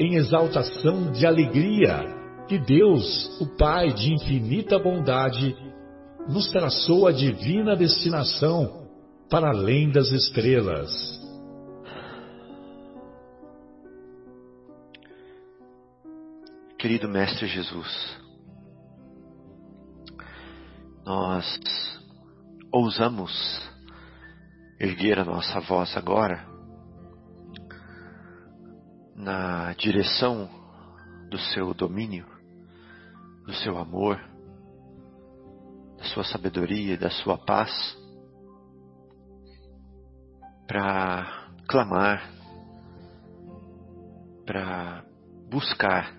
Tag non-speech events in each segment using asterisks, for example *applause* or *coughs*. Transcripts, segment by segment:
em exaltação de alegria que Deus, o Pai de infinita bondade, nos traçou a divina destinação para além das estrelas. Querido Mestre Jesus, nós ousamos erguer a nossa voz agora na direção do seu domínio, do seu amor, da sua sabedoria e da sua paz, para clamar, para buscar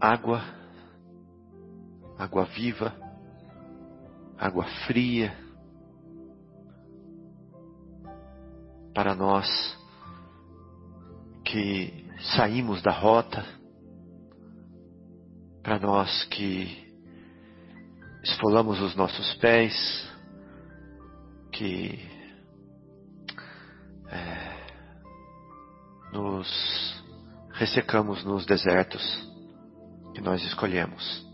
água, água viva, água fria, para nós que saímos da rota, para nós que esfolamos os nossos pés, que é, nos ressecamos nos desertos que nós escolhemos.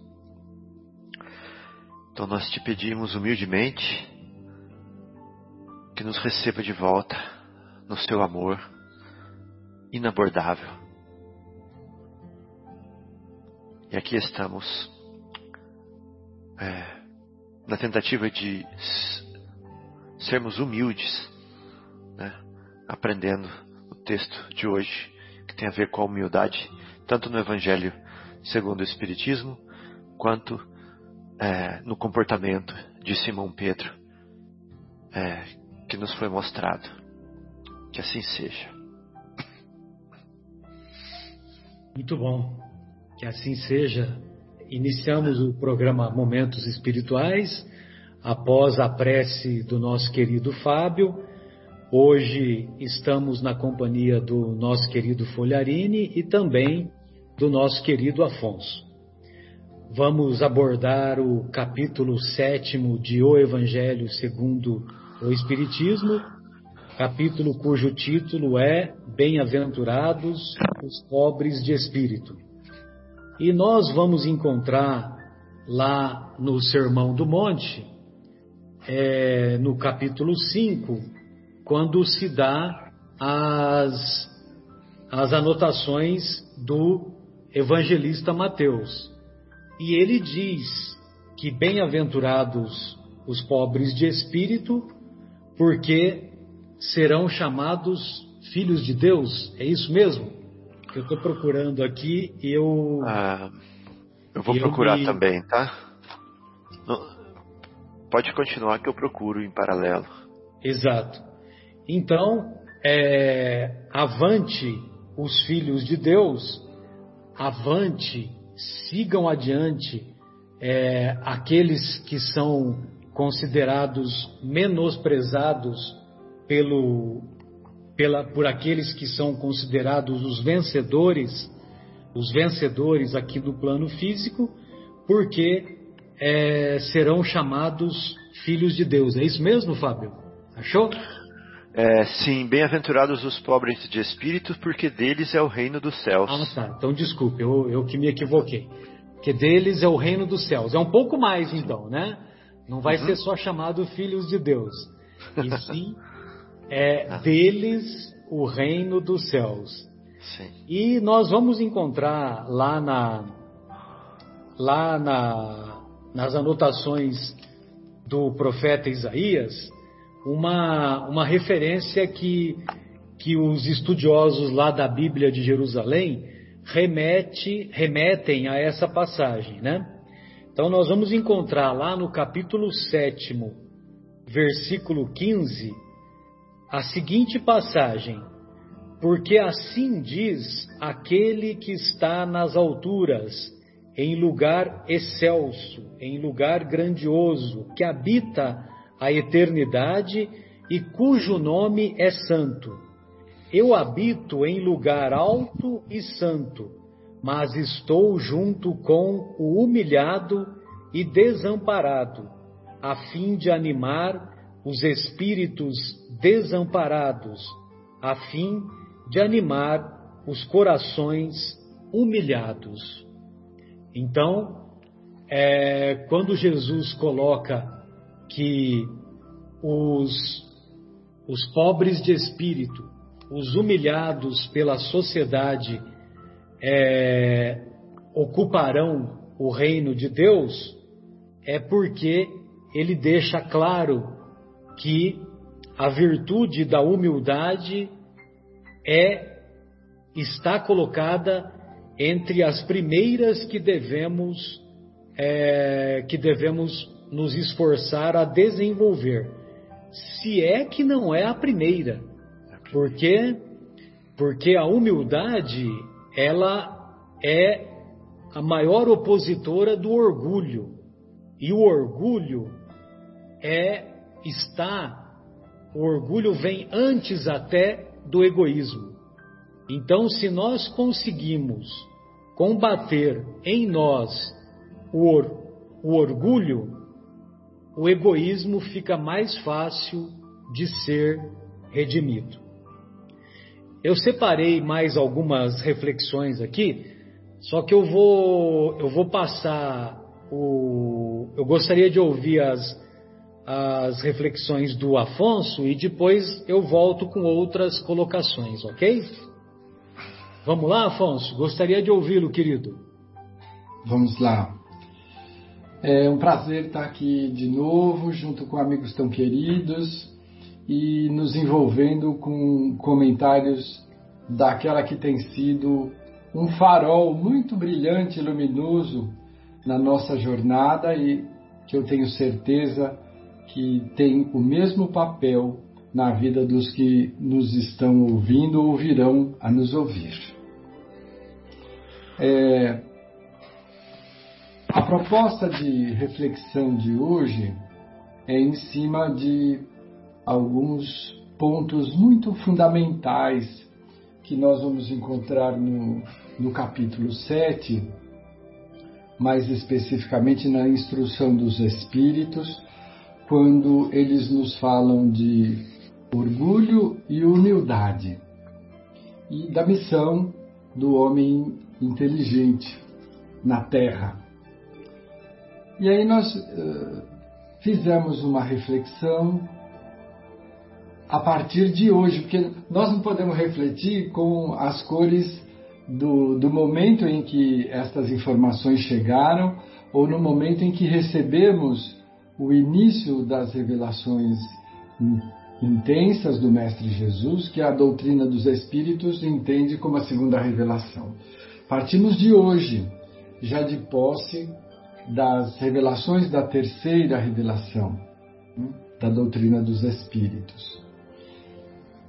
Então nós te pedimos humildemente que nos receba de volta no seu amor inabordável. E aqui estamos é, na tentativa de sermos humildes, né? aprendendo o texto de hoje que tem a ver com a humildade, tanto no Evangelho segundo o Espiritismo, quanto é, no comportamento de Simão Pedro é, que nos foi mostrado. Que assim seja. Muito bom. Que assim seja. Iniciamos o programa Momentos Espirituais após a prece do nosso querido Fábio. Hoje estamos na companhia do nosso querido Folharini e também do nosso querido Afonso. Vamos abordar o capítulo sétimo de O Evangelho segundo o Espiritismo, capítulo cujo título é Bem-aventurados os pobres de espírito. E nós vamos encontrar lá no Sermão do Monte, é, no capítulo 5, quando se dá as, as anotações do evangelista Mateus. E ele diz que bem-aventurados os pobres de espírito, porque serão chamados filhos de Deus. É isso mesmo? Eu estou procurando aqui e eu. Ah, eu vou eu procurar me... também, tá? Pode continuar que eu procuro em paralelo. Exato. Então, é, avante os filhos de Deus, avante sigam adiante é, aqueles que são considerados menosprezados pelo, pela, por aqueles que são considerados os vencedores, os vencedores aqui do plano físico, porque é, serão chamados filhos de Deus. É isso mesmo, Fábio? Achou? É, sim, bem-aventurados os pobres de espírito, porque deles é o reino dos céus. Ah, tá. Então desculpe, eu, eu que me equivoquei. Porque deles é o reino dos céus. É um pouco mais, então, né? Não vai uhum. ser só chamado filhos de Deus. E sim, *laughs* é ah. deles o reino dos céus. Sim. E nós vamos encontrar lá na, lá na, nas anotações do profeta Isaías uma, uma referência que, que os estudiosos lá da Bíblia de Jerusalém remete, remetem a essa passagem, né? Então nós vamos encontrar lá no capítulo 7, versículo 15, a seguinte passagem: Porque assim diz aquele que está nas alturas, em lugar excelso, em lugar grandioso, que habita a eternidade e cujo nome é santo. Eu habito em lugar alto e santo, mas estou junto com o humilhado e desamparado, a fim de animar os espíritos desamparados, a fim de animar os corações humilhados. Então, é, quando Jesus coloca que os, os pobres de espírito, os humilhados pela sociedade, é, ocuparão o reino de Deus, é porque ele deixa claro que a virtude da humildade é está colocada entre as primeiras que devemos é, que devemos nos esforçar a desenvolver. Se é que não é a primeira, porque porque a humildade ela é a maior opositora do orgulho e o orgulho é está o orgulho vem antes até do egoísmo. Então, se nós conseguimos combater em nós o, or, o orgulho, o egoísmo fica mais fácil de ser redimido. Eu separei mais algumas reflexões aqui, só que eu vou eu vou passar o eu gostaria de ouvir as as reflexões do Afonso e depois eu volto com outras colocações, ok? Vamos lá, Afonso? Gostaria de ouvi-lo, querido. Vamos lá. É um prazer estar aqui de novo, junto com amigos tão queridos e nos envolvendo com comentários daquela que tem sido um farol muito brilhante e luminoso na nossa jornada e que eu tenho certeza que tem o mesmo papel na vida dos que nos estão ouvindo ou virão a nos ouvir. É, a proposta de reflexão de hoje é em cima de alguns pontos muito fundamentais que nós vamos encontrar no, no capítulo 7, mais especificamente na instrução dos Espíritos, quando eles nos falam de orgulho e humildade e da missão do homem inteligente na Terra. E aí nós uh, fizemos uma reflexão a partir de hoje, porque nós não podemos refletir com as cores do, do momento em que estas informações chegaram ou no momento em que recebemos o início das revelações intensas do Mestre Jesus, que a doutrina dos Espíritos entende como a segunda revelação. Partimos de hoje, já de posse das revelações da terceira revelação né, da doutrina dos espíritos.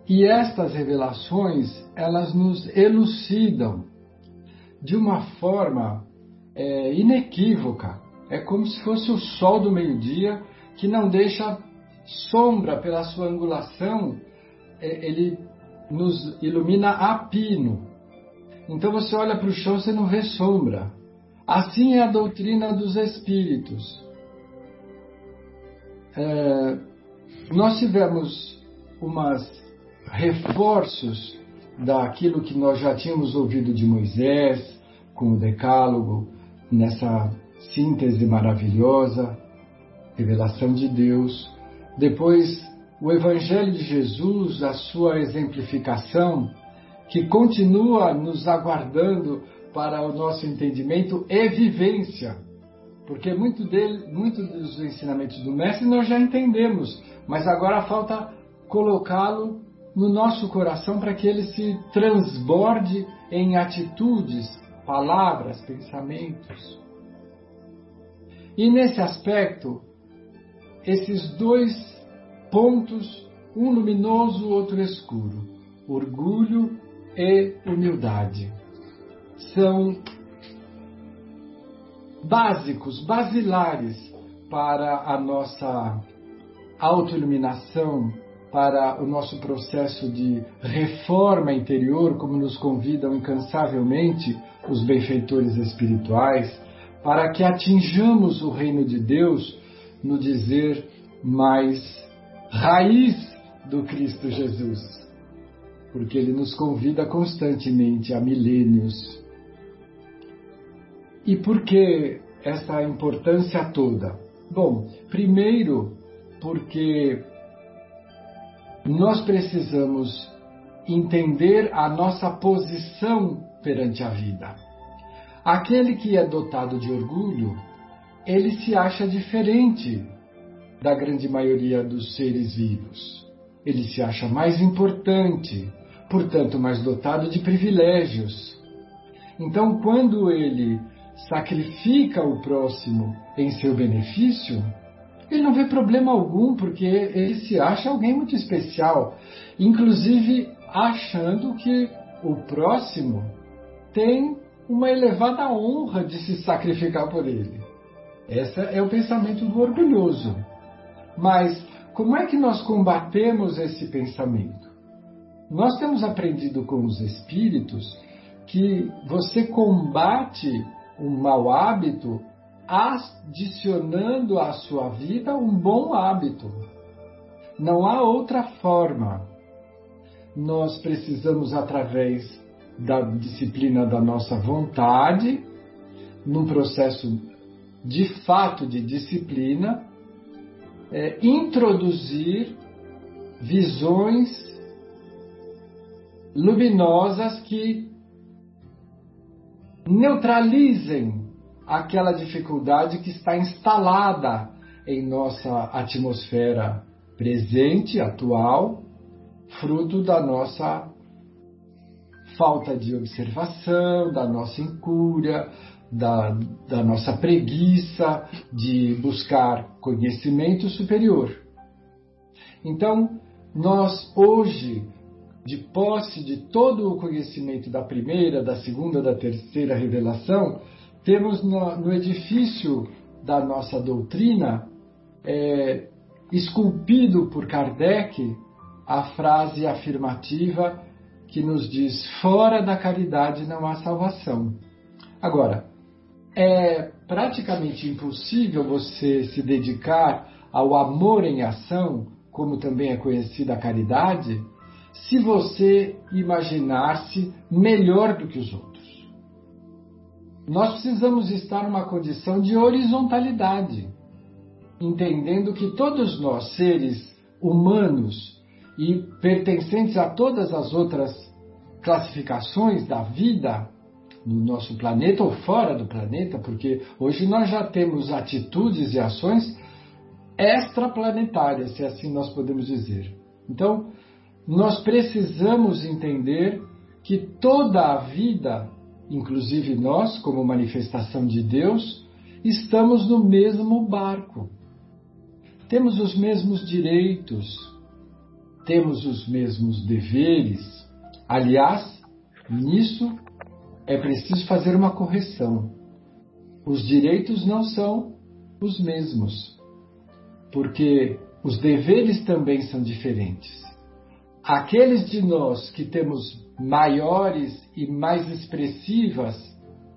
E estas revelações, elas nos elucidam de uma forma é, inequívoca. É como se fosse o sol do meio-dia que não deixa sombra pela sua angulação, é, ele nos ilumina a pino. Então você olha para o chão, você não vê sombra. Assim é a doutrina dos espíritos. É, nós tivemos umas reforços daquilo que nós já tínhamos ouvido de Moisés, com o Decálogo, nessa síntese maravilhosa, revelação de Deus. Depois, o Evangelho de Jesus, a sua exemplificação, que continua nos aguardando para o nosso entendimento e vivência. Porque muito, dele, muito dos ensinamentos do Mestre nós já entendemos, mas agora falta colocá-lo no nosso coração para que ele se transborde em atitudes, palavras, pensamentos. E nesse aspecto, esses dois pontos, um luminoso, outro escuro, orgulho e humildade, são básicos, basilares para a nossa autoiluminação, para o nosso processo de reforma interior, como nos convidam incansavelmente os benfeitores espirituais, para que atinjamos o reino de Deus no dizer mais raiz do Cristo Jesus. Porque ele nos convida constantemente a milênios. E por que essa importância toda? Bom, primeiro, porque nós precisamos entender a nossa posição perante a vida. Aquele que é dotado de orgulho, ele se acha diferente da grande maioria dos seres vivos. Ele se acha mais importante, portanto, mais dotado de privilégios. Então, quando ele sacrifica o próximo em seu benefício, ele não vê problema algum, porque ele se acha alguém muito especial, inclusive achando que o próximo tem uma elevada honra de se sacrificar por ele. Esse é o pensamento do orgulhoso. Mas como é que nós combatemos esse pensamento? Nós temos aprendido com os espíritos que você combate um mau hábito adicionando à sua vida um bom hábito. Não há outra forma. Nós precisamos, através da disciplina da nossa vontade, num processo de fato de disciplina, é, introduzir visões luminosas que neutralizem aquela dificuldade que está instalada em nossa atmosfera presente, atual, fruto da nossa falta de observação, da nossa incúria, da, da nossa preguiça de buscar conhecimento superior. Então, nós hoje, de posse de todo o conhecimento da primeira, da segunda, da terceira revelação, temos no, no edifício da nossa doutrina, é, esculpido por Kardec, a frase afirmativa que nos diz: fora da caridade não há salvação. Agora, é praticamente impossível você se dedicar ao amor em ação, como também é conhecida a caridade, se você imaginar-se melhor do que os outros. Nós precisamos estar numa condição de horizontalidade, entendendo que todos nós, seres humanos e pertencentes a todas as outras classificações da vida no nosso planeta ou fora do planeta, porque hoje nós já temos atitudes e ações extraplanetárias, se assim nós podemos dizer. Então, nós precisamos entender que toda a vida inclusive nós, como manifestação de Deus, estamos no mesmo barco. Temos os mesmos direitos, temos os mesmos deveres. Aliás, nisso é preciso fazer uma correção. Os direitos não são os mesmos, porque os deveres também são diferentes. Aqueles de nós que temos maiores e mais expressivas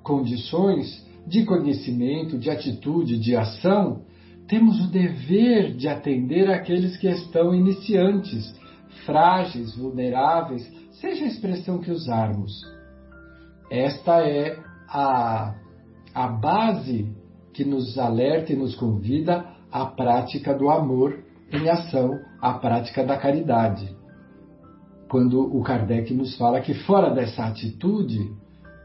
condições de conhecimento, de atitude, de ação, temos o dever de atender aqueles que estão iniciantes, frágeis, vulneráveis, seja a expressão que usarmos. Esta é a, a base que nos alerta e nos convida à prática do amor em ação, à prática da caridade quando o Kardec nos fala que fora dessa atitude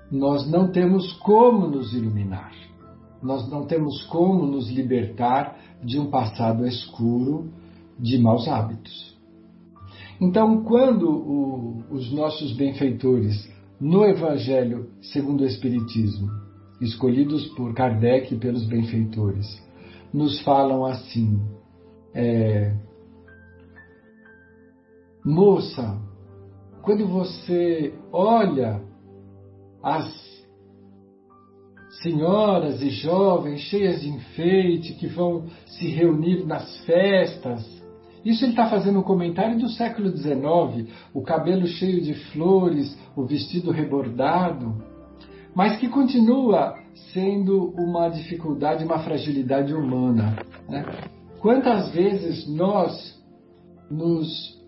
nós não temos como nos iluminar. nós não temos como nos libertar de um passado escuro de maus hábitos. Então, quando o, os nossos benfeitores, no Evangelho segundo o Espiritismo, escolhidos por Kardec e pelos benfeitores, nos falam assim: é, moça, quando você olha as senhoras e jovens cheias de enfeite que vão se reunir nas festas. Isso ele está fazendo um comentário do século XIX, o cabelo cheio de flores, o vestido rebordado, mas que continua sendo uma dificuldade, uma fragilidade humana. Né? Quantas vezes nós nos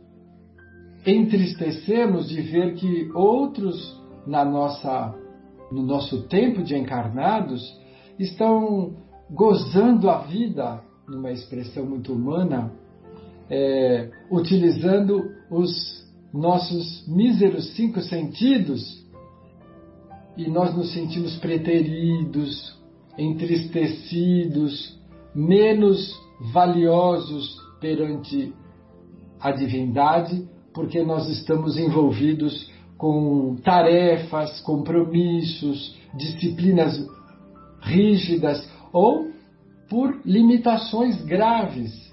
entristecemos de ver que outros na nossa no nosso tempo de encarnados, estão gozando a vida, numa expressão muito humana, é, utilizando os nossos míseros cinco sentidos e nós nos sentimos preteridos, entristecidos, menos valiosos perante a divindade, porque nós estamos envolvidos com tarefas, compromissos, disciplinas rígidas ou por limitações graves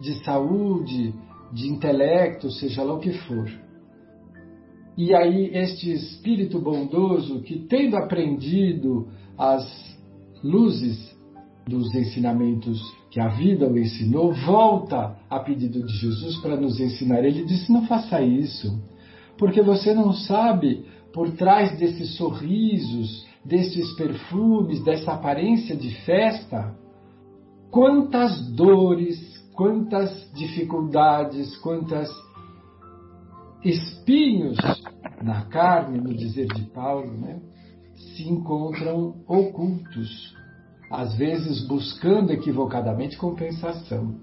de saúde, de intelecto, seja lá o que for. E aí, este espírito bondoso que, tendo aprendido as luzes dos ensinamentos que a vida o ensinou, volta a pedido de Jesus para nos ensinar. Ele disse: Não faça isso porque você não sabe por trás desses sorrisos, desses perfumes, dessa aparência de festa, quantas dores, quantas dificuldades, quantas espinhos na carne, no dizer de Paulo, né, se encontram ocultos, às vezes buscando equivocadamente compensação.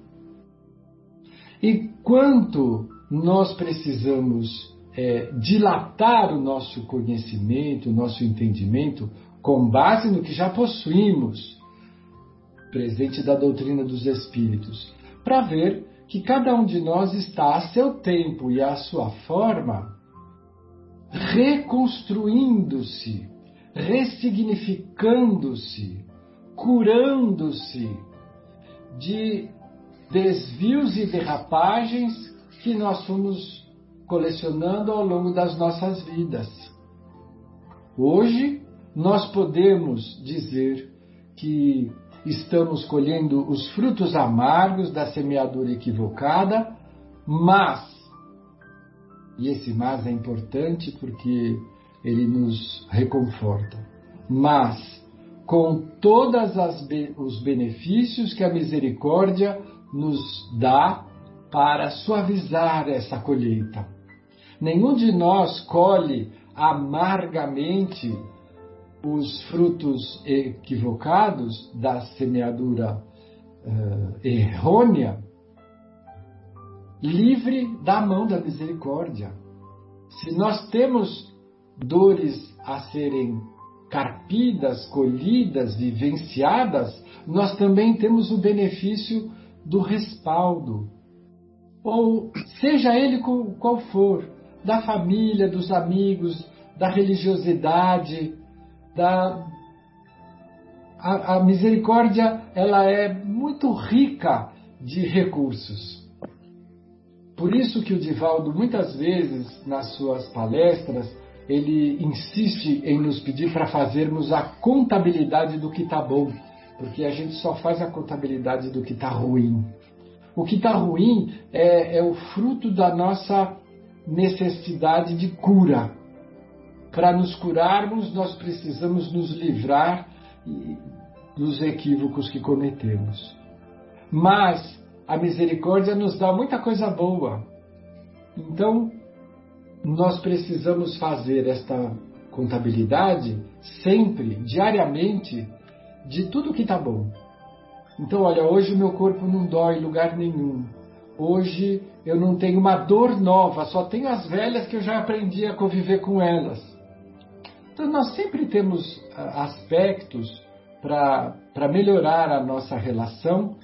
E quanto nós precisamos é, dilatar o nosso conhecimento, o nosso entendimento, com base no que já possuímos, presente da doutrina dos Espíritos, para ver que cada um de nós está a seu tempo e à sua forma reconstruindo-se, ressignificando-se, curando-se de desvios e derrapagens que nós fomos colecionando ao longo das nossas vidas. Hoje, nós podemos dizer que estamos colhendo os frutos amargos da semeadura equivocada, mas, e esse mas é importante porque ele nos reconforta, mas com todos os benefícios que a misericórdia nos dá para suavizar essa colheita. Nenhum de nós colhe amargamente os frutos equivocados da semeadura uh, errônea, livre da mão da misericórdia. Se nós temos dores a serem carpidas, colhidas, vivenciadas, nós também temos o benefício do respaldo, ou seja ele qual for, da família, dos amigos, da religiosidade, da a, a, misericórdia ela é muito rica de recursos. Por isso que o Divaldo muitas vezes nas suas palestras ele insiste em nos pedir para fazermos a contabilidade do que está bom, porque a gente só faz a contabilidade do que está ruim. O que está ruim é, é o fruto da nossa necessidade de cura. Para nos curarmos, nós precisamos nos livrar dos equívocos que cometemos. Mas a misericórdia nos dá muita coisa boa. Então, nós precisamos fazer esta contabilidade sempre, diariamente, de tudo que está bom. Então, olha, hoje o meu corpo não dói em lugar nenhum. Hoje eu não tenho uma dor nova, só tenho as velhas que eu já aprendi a conviver com elas. Então nós sempre temos ah, aspectos para melhorar a nossa relação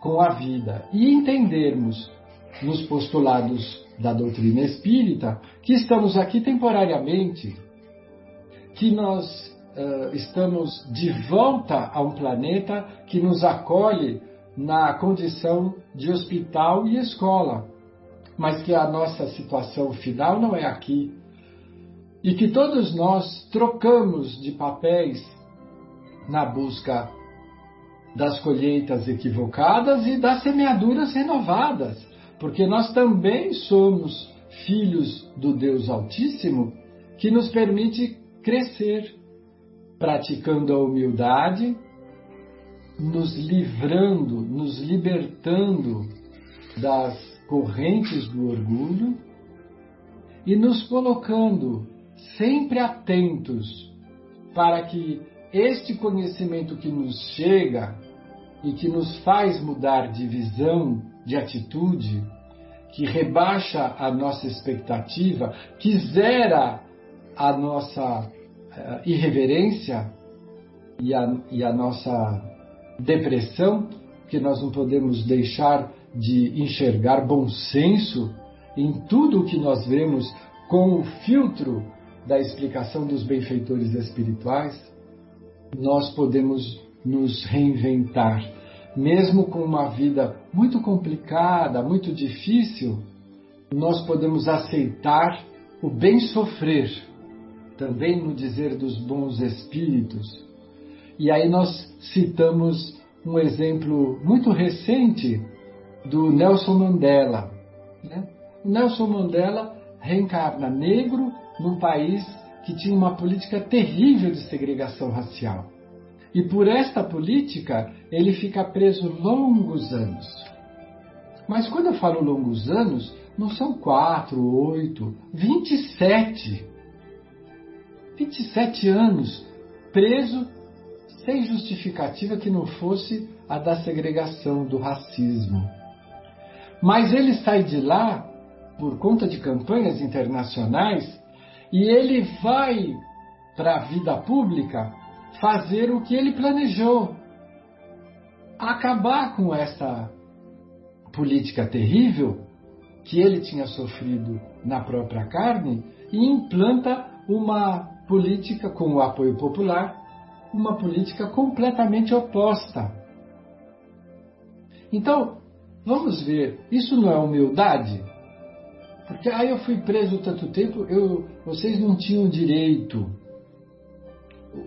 com a vida e entendermos nos postulados da doutrina espírita que estamos aqui temporariamente, que nós uh, estamos de volta a um planeta que nos acolhe na condição de hospital e escola, mas que a nossa situação final não é aqui. E que todos nós trocamos de papéis na busca das colheitas equivocadas e das semeaduras renovadas, porque nós também somos filhos do Deus Altíssimo que nos permite crescer, praticando a humildade, nos livrando, nos libertando das correntes do orgulho e nos colocando sempre atentos para que este conhecimento que nos chega e que nos faz mudar de visão, de atitude, que rebaixa a nossa expectativa, que zera a nossa uh, irreverência e a, e a nossa depressão, que nós não podemos deixar de enxergar bom senso em tudo o que nós vemos com o filtro da explicação dos benfeitores espirituais, nós podemos nos reinventar. Mesmo com uma vida muito complicada, muito difícil, nós podemos aceitar o bem sofrer, também no dizer dos bons espíritos. E aí nós citamos um exemplo muito recente do Nelson Mandela. Né? Nelson Mandela reencarna negro num país que tinha uma política terrível de segregação racial. E por esta política ele fica preso longos anos. Mas quando eu falo longos anos, não são quatro, oito, vinte e sete. Vinte e sete anos preso sem justificativa que não fosse a da segregação, do racismo. Mas ele sai de lá por conta de campanhas internacionais e ele vai para a vida pública fazer o que ele planejou. Acabar com essa política terrível que ele tinha sofrido na própria carne e implanta uma política com o apoio popular, uma política completamente oposta. Então, vamos ver, isso não é humildade? Porque aí eu fui preso tanto tempo, eu, vocês não tinham direito.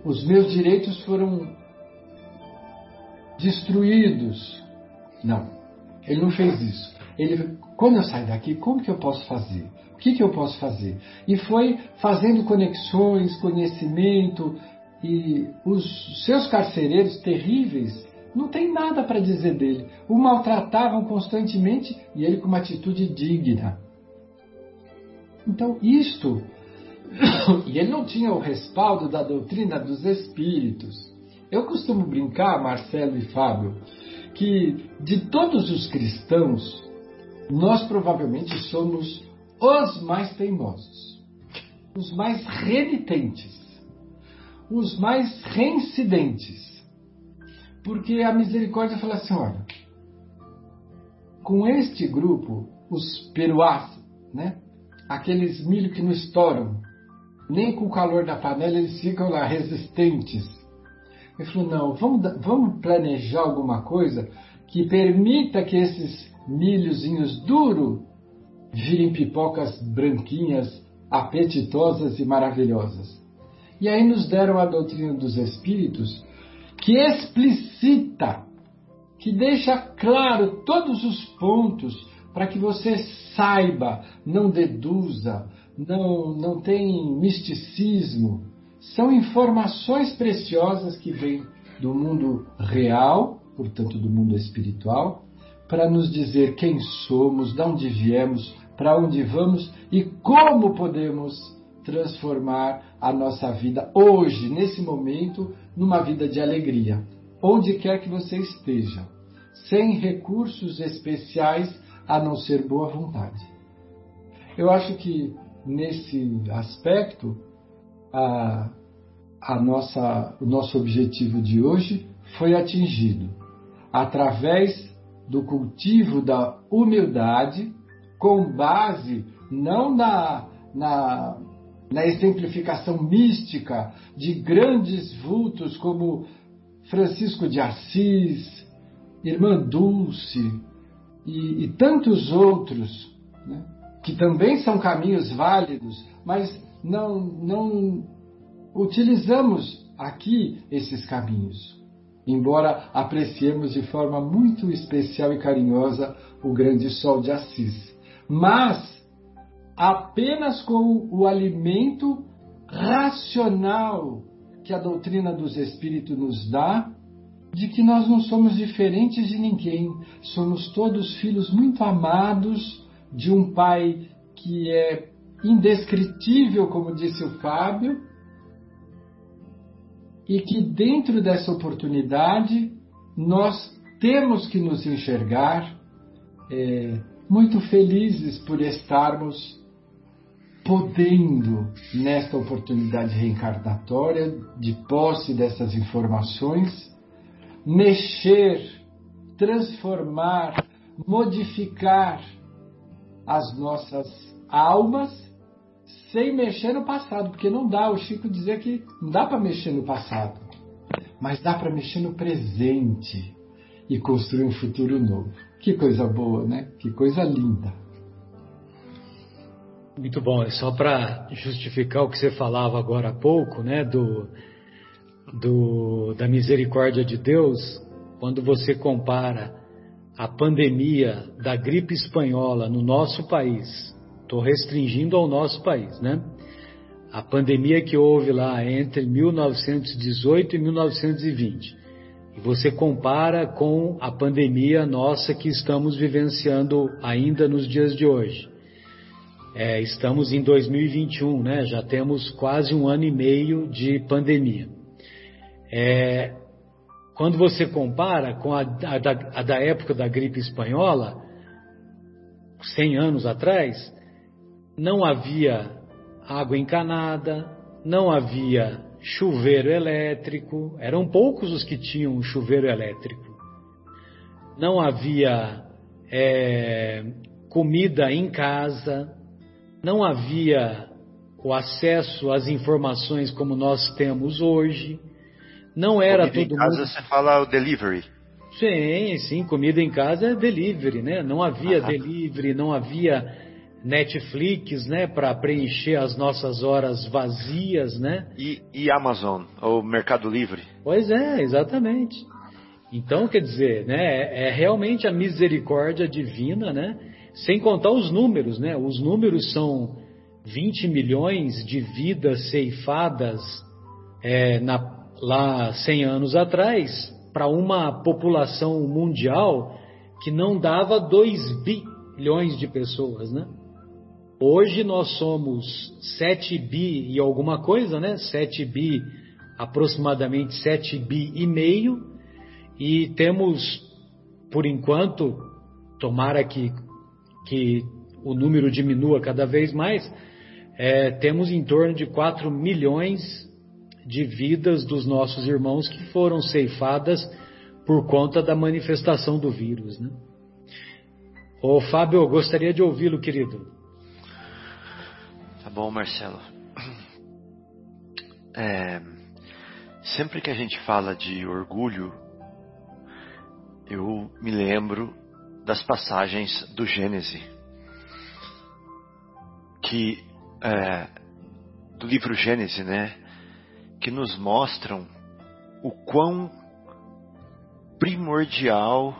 Os meus direitos foram destruídos. Não, ele não fez isso. Ele, quando eu sair daqui, como que eu posso fazer? O que, que eu posso fazer? E foi fazendo conexões, conhecimento, e os seus carcereiros terríveis não tem nada para dizer dele. O maltratavam constantemente e ele com uma atitude digna. Então, isto. *coughs* e ele não tinha o respaldo da doutrina dos espíritos. Eu costumo brincar, Marcelo e Fábio, que de todos os cristãos, nós provavelmente somos os mais teimosos, os mais renitentes, os mais reincidentes. Porque a misericórdia fala assim: olha, com este grupo, os peruás, né? aqueles milho que não estouram. Nem com o calor da panela eles ficam lá resistentes. Ele falou: não, vamos, vamos planejar alguma coisa que permita que esses milhozinhos duros virem pipocas branquinhas, apetitosas e maravilhosas. E aí nos deram a doutrina dos espíritos que explicita, que deixa claro todos os pontos para que você saiba, não deduza, não, não tem misticismo. São informações preciosas que vêm do mundo real, portanto do mundo espiritual, para nos dizer quem somos, de onde viemos, para onde vamos e como podemos transformar a nossa vida hoje, nesse momento, numa vida de alegria, onde quer que você esteja, sem recursos especiais a não ser boa vontade. Eu acho que nesse aspecto a, a nossa, o nosso objetivo de hoje foi atingido através do cultivo da humildade, com base não na, na, na exemplificação mística de grandes vultos como Francisco de Assis, Irmã Dulce e, e tantos outros, né, que também são caminhos válidos, mas não, não utilizamos aqui esses caminhos, embora apreciemos de forma muito especial e carinhosa o grande sol de Assis. Mas apenas com o alimento racional que a doutrina dos Espíritos nos dá, de que nós não somos diferentes de ninguém, somos todos filhos muito amados de um Pai que é indescritível, como disse o Fábio, e que dentro dessa oportunidade nós temos que nos enxergar é, muito felizes por estarmos podendo, nesta oportunidade reencarnatória, de posse dessas informações, mexer, transformar, modificar as nossas almas sem mexer no passado, porque não dá, o Chico dizia que não dá para mexer no passado, mas dá para mexer no presente e construir um futuro novo. Que coisa boa, né? Que coisa linda. Muito bom. Só para justificar o que você falava agora há pouco, né, do, do, da misericórdia de Deus, quando você compara a pandemia da gripe espanhola no nosso país, estou restringindo ao nosso país, né? A pandemia que houve lá entre 1918 e 1920. E você compara com a pandemia nossa que estamos vivenciando ainda nos dias de hoje. É, estamos em 2021, né? Já temos quase um ano e meio de pandemia. É, quando você compara com a, a, da, a da época da gripe espanhola, 100 anos atrás, não havia água encanada, não havia chuveiro elétrico, eram poucos os que tinham chuveiro elétrico. Não havia é, comida em casa, não havia o acesso às informações como nós temos hoje. Não era comida todo em casa mundo. você fala o delivery. Sim, sim, comida em casa é delivery, né? Não havia delivery, não havia Netflix, né, para preencher as nossas horas vazias, né? E, e Amazon, ou Mercado Livre. Pois é, exatamente. Então, quer dizer, né, é é realmente a misericórdia divina, né? Sem contar os números, né? Os números são 20 milhões de vidas ceifadas é, na- lá 100 anos atrás para uma população mundial que não dava 2 bilhões de pessoas, né? Hoje nós somos 7 bi e alguma coisa, né? 7 bi, aproximadamente 7 bi e meio, e temos, por enquanto, tomara que, que o número diminua cada vez mais, é, temos em torno de 4 milhões de vidas dos nossos irmãos que foram ceifadas por conta da manifestação do vírus, né? Ô Fábio, eu gostaria de ouvi-lo, querido. Tá bom, Marcelo. É, sempre que a gente fala de orgulho, eu me lembro das passagens do Gênese, que é, do livro Gênese, né, que nos mostram o quão primordial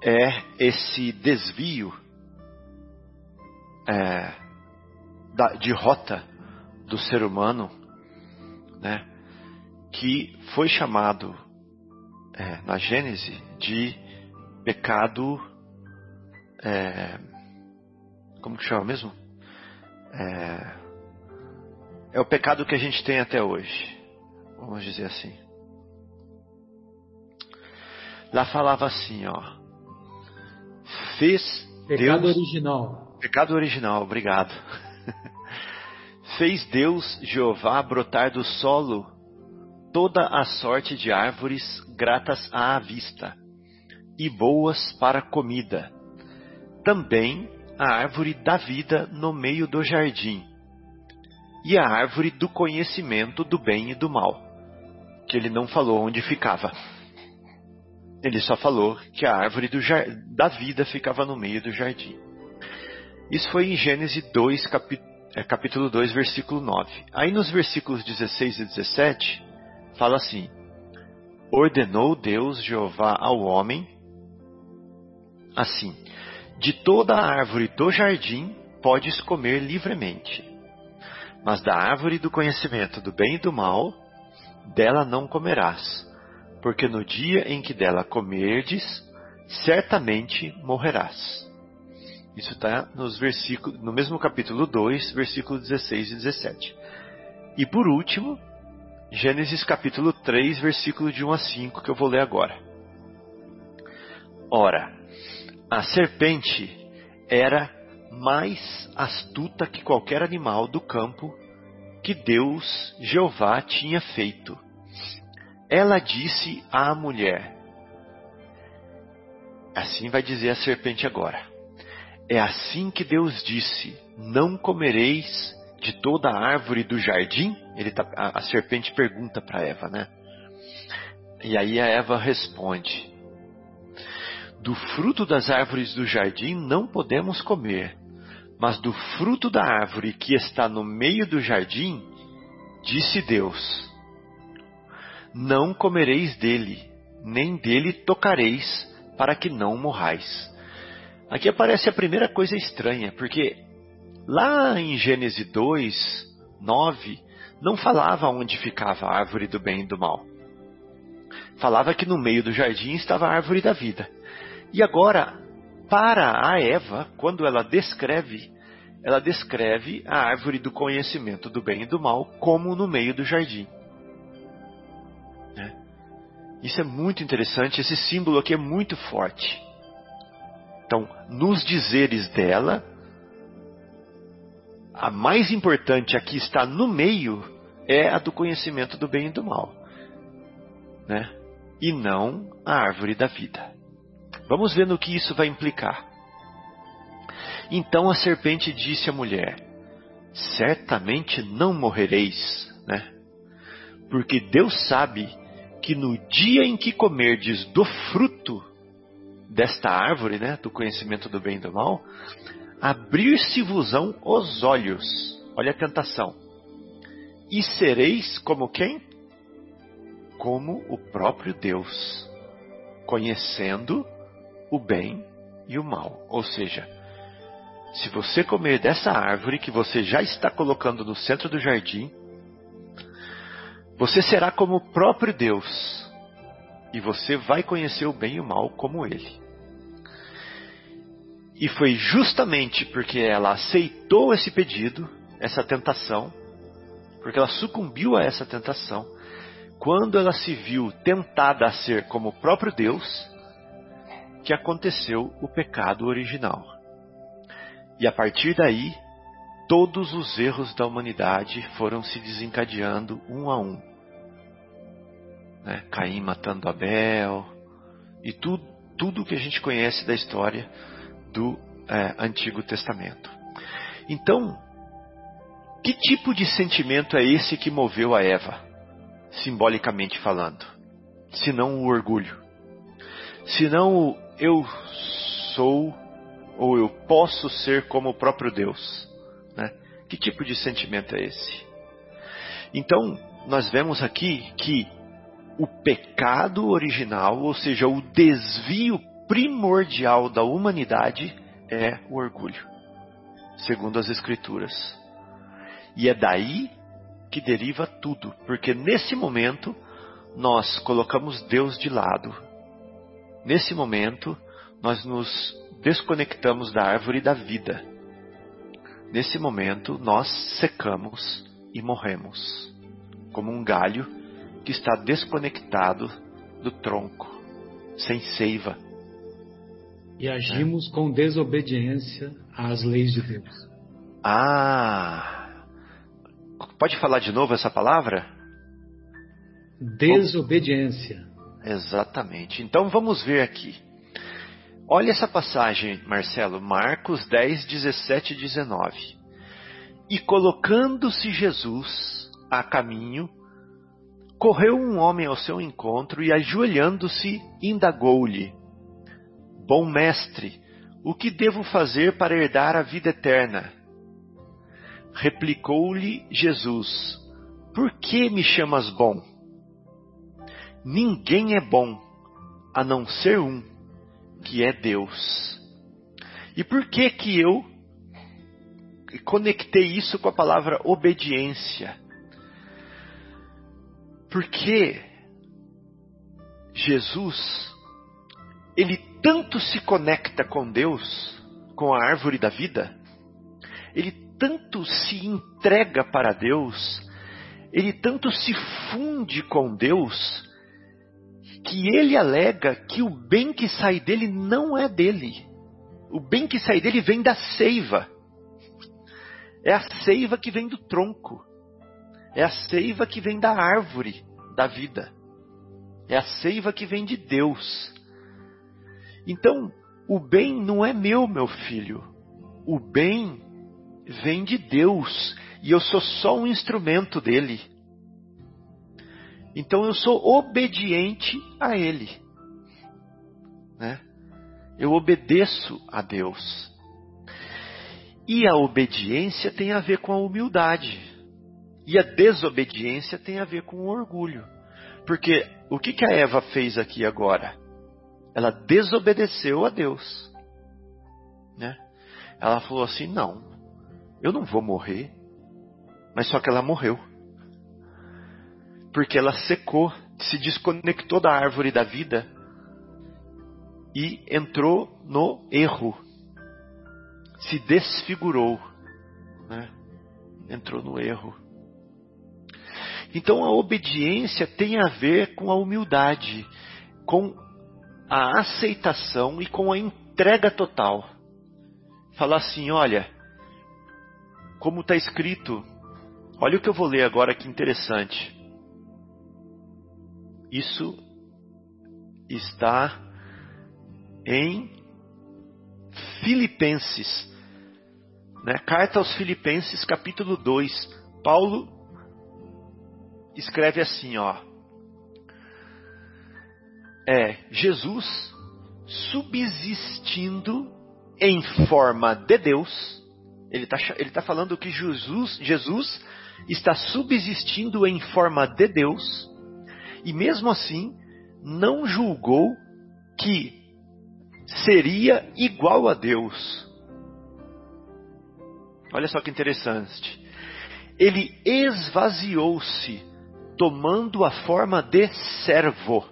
é esse desvio é, da- de rota do ser humano, né, que foi chamado é, na Gênese de pecado, é, como que chama mesmo? É, é o pecado que a gente tem até hoje, vamos dizer assim. Lá falava assim, ó, fez Pecado Deus original. Pecado original, obrigado. *laughs* fez Deus, Jeová, brotar do solo toda a sorte de árvores gratas à vista e boas para comida. Também a árvore da vida no meio do jardim e a árvore do conhecimento do bem e do mal, que ele não falou onde ficava. Ele só falou que a árvore da vida ficava no meio do jardim. Isso foi em Gênesis 2, é, capítulo 2, versículo 9. Aí nos versículos 16 e 17, fala assim: Ordenou Deus Jeová ao homem assim: De toda a árvore do jardim podes comer livremente, mas da árvore do conhecimento do bem e do mal, dela não comerás, porque no dia em que dela comerdes, certamente morrerás. Isso está nos versículos, no mesmo capítulo 2, versículos 16 e 17. E por último, Gênesis capítulo 3, versículo de 1 a 5, que eu vou ler agora. Ora, a serpente era mais astuta que qualquer animal do campo que Deus, Jeová, tinha feito. Ela disse à mulher: Assim vai dizer a serpente agora. É assim que Deus disse: Não comereis de toda a árvore do jardim? Ele tá, a, a serpente pergunta para Eva, né? E aí a Eva responde: Do fruto das árvores do jardim não podemos comer, mas do fruto da árvore que está no meio do jardim, disse Deus: Não comereis dele, nem dele tocareis, para que não morrais. Aqui aparece a primeira coisa estranha, porque lá em Gênesis 2, 9, não falava onde ficava a árvore do bem e do mal. Falava que no meio do jardim estava a árvore da vida. E agora, para a Eva, quando ela descreve, ela descreve a árvore do conhecimento do bem e do mal como no meio do jardim. Né? Isso é muito interessante, esse símbolo aqui é muito forte. Então, nos dizeres dela, a mais importante aqui está no meio é a do conhecimento do bem e do mal, né? E não a árvore da vida. Vamos ver no que isso vai implicar. Então a serpente disse à mulher: Certamente não morrereis, né? Porque Deus sabe que no dia em que comerdes do fruto desta árvore, né, do conhecimento do bem e do mal, abrir-se-vosão os olhos. Olha a tentação. E sereis como quem? Como o próprio Deus, conhecendo o bem e o mal. Ou seja, se você comer dessa árvore que você já está colocando no centro do jardim, você será como o próprio Deus. E você vai conhecer o bem e o mal como ele. E foi justamente porque ela aceitou esse pedido, essa tentação, porque ela sucumbiu a essa tentação, quando ela se viu tentada a ser como o próprio Deus, que aconteceu o pecado original. E a partir daí, todos os erros da humanidade foram se desencadeando um a um. Né? Caim matando Abel, e tudo, tudo que a gente conhece da história do é, Antigo Testamento. Então, que tipo de sentimento é esse que moveu a Eva, simbolicamente falando? Se não o orgulho, se não o eu sou ou eu posso ser como o próprio Deus. Né? Que tipo de sentimento é esse? Então, nós vemos aqui que o pecado original, ou seja, o desvio primordial da humanidade, é o orgulho, segundo as Escrituras. E é daí que deriva tudo, porque nesse momento nós colocamos Deus de lado. Nesse momento, nós nos desconectamos da árvore da vida. Nesse momento, nós secamos e morremos, como um galho que está desconectado do tronco, sem seiva. E agimos é. com desobediência às leis de Deus. Ah! Pode falar de novo essa palavra? Desobediência. Exatamente. Então vamos ver aqui. Olha essa passagem, Marcelo, Marcos 10, 17 e 19. E colocando-se Jesus a caminho, correu um homem ao seu encontro e, ajoelhando-se, indagou-lhe: Bom mestre, o que devo fazer para herdar a vida eterna? Replicou-lhe Jesus: Por que me chamas bom? Ninguém é bom a não ser um, que é Deus. E por que que eu conectei isso com a palavra obediência? Porque Jesus, ele tanto se conecta com Deus, com a árvore da vida, ele tanto se entrega para Deus, ele tanto se funde com Deus, que ele alega que o bem que sai dele não é dele. O bem que sai dele vem da seiva. É a seiva que vem do tronco. É a seiva que vem da árvore da vida. É a seiva que vem de Deus. Então, o bem não é meu, meu filho. O bem vem de Deus. E eu sou só um instrumento dele. Então eu sou obediente a Ele. Né? Eu obedeço a Deus. E a obediência tem a ver com a humildade. E a desobediência tem a ver com o orgulho. Porque o que, que a Eva fez aqui agora? Ela desobedeceu a Deus. Né? Ela falou assim: não, eu não vou morrer. Mas só que ela morreu porque ela secou, se desconectou da árvore da vida e entrou no erro, se desfigurou, né? entrou no erro. Então a obediência tem a ver com a humildade, com a aceitação e com a entrega total. Falar assim, olha, como está escrito, olha o que eu vou ler agora que interessante. Isso está em Filipenses, né? Carta aos Filipenses, capítulo 2. Paulo escreve assim, ó. É, Jesus subsistindo em forma de Deus. Ele está ele tá falando que Jesus, Jesus está subsistindo em forma de Deus e mesmo assim não julgou que seria igual a Deus. Olha só que interessante. Ele esvaziou-se, tomando a forma de servo.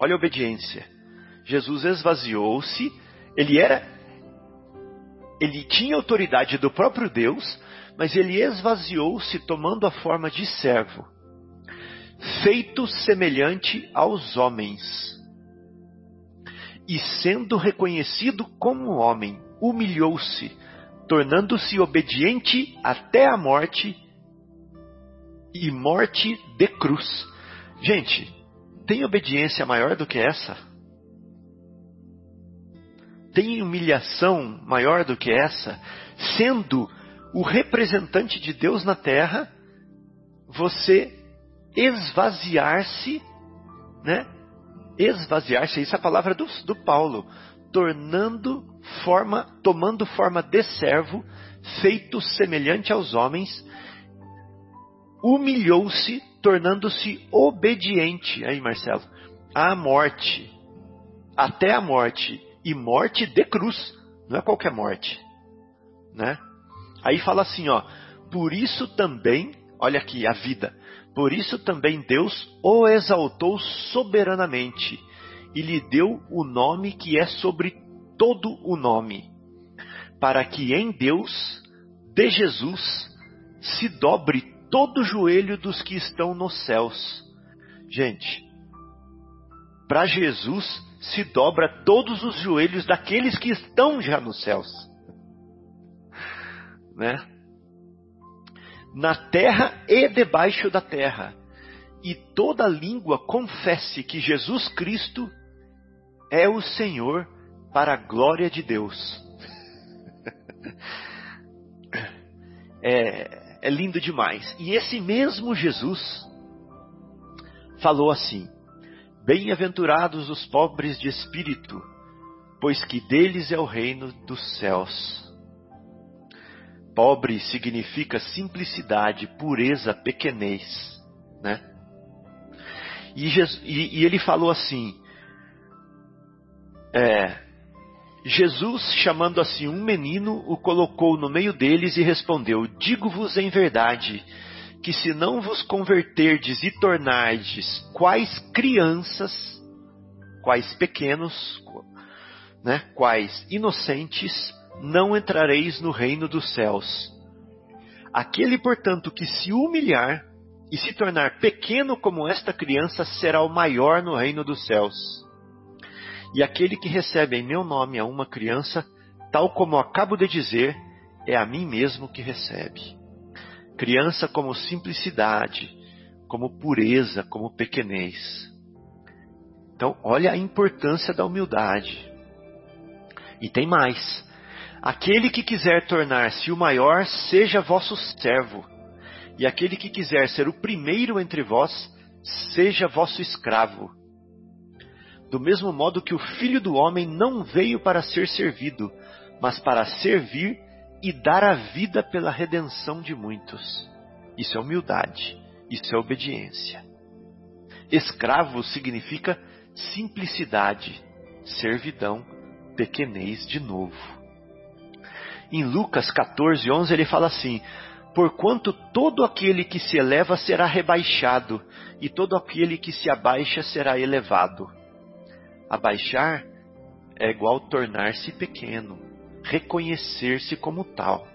Olha a obediência. Jesus esvaziou-se, ele era ele tinha autoridade do próprio Deus, mas ele esvaziou-se tomando a forma de servo feito semelhante aos homens. E sendo reconhecido como homem, humilhou-se, tornando-se obediente até a morte e morte de cruz. Gente, tem obediência maior do que essa? Tem humilhação maior do que essa? Sendo o representante de Deus na terra, você esvaziar-se, né? Esvaziar-se, isso é a palavra do, do Paulo, tornando forma, tomando forma de servo, feito semelhante aos homens, humilhou-se, tornando-se obediente, aí Marcelo, à morte, até a morte, e morte de cruz, não é qualquer morte, né? Aí fala assim, ó, por isso também, olha aqui a vida, por isso também Deus o exaltou soberanamente e lhe deu o nome que é sobre todo o nome, para que em Deus, de Jesus, se dobre todo o joelho dos que estão nos céus. Gente, para Jesus se dobra todos os joelhos daqueles que estão já nos céus. Né? Na terra e debaixo da terra, e toda língua confesse que Jesus Cristo é o Senhor para a glória de Deus. *laughs* é, é lindo demais. E esse mesmo Jesus falou assim: Bem-aventurados os pobres de espírito, pois que deles é o reino dos céus. Pobre significa simplicidade, pureza, pequenez, né? E, Jesus, e, e ele falou assim: é, Jesus, chamando assim um menino, o colocou no meio deles e respondeu: Digo-vos em verdade que se não vos converterdes e tornardes quais crianças, quais pequenos, né, quais inocentes, não entrareis no reino dos céus. Aquele, portanto, que se humilhar e se tornar pequeno como esta criança será o maior no reino dos céus. E aquele que recebe em meu nome a uma criança, tal como acabo de dizer, é a mim mesmo que recebe. Criança como simplicidade, como pureza, como pequenez. Então, olha a importância da humildade. E tem mais. Aquele que quiser tornar-se o maior, seja vosso servo. E aquele que quiser ser o primeiro entre vós, seja vosso escravo. Do mesmo modo que o filho do homem não veio para ser servido, mas para servir e dar a vida pela redenção de muitos. Isso é humildade, isso é obediência. Escravo significa simplicidade, servidão, pequenez de novo. Em Lucas 14, 11 ele fala assim: Porquanto todo aquele que se eleva será rebaixado, e todo aquele que se abaixa será elevado. Abaixar é igual tornar-se pequeno, reconhecer-se como tal.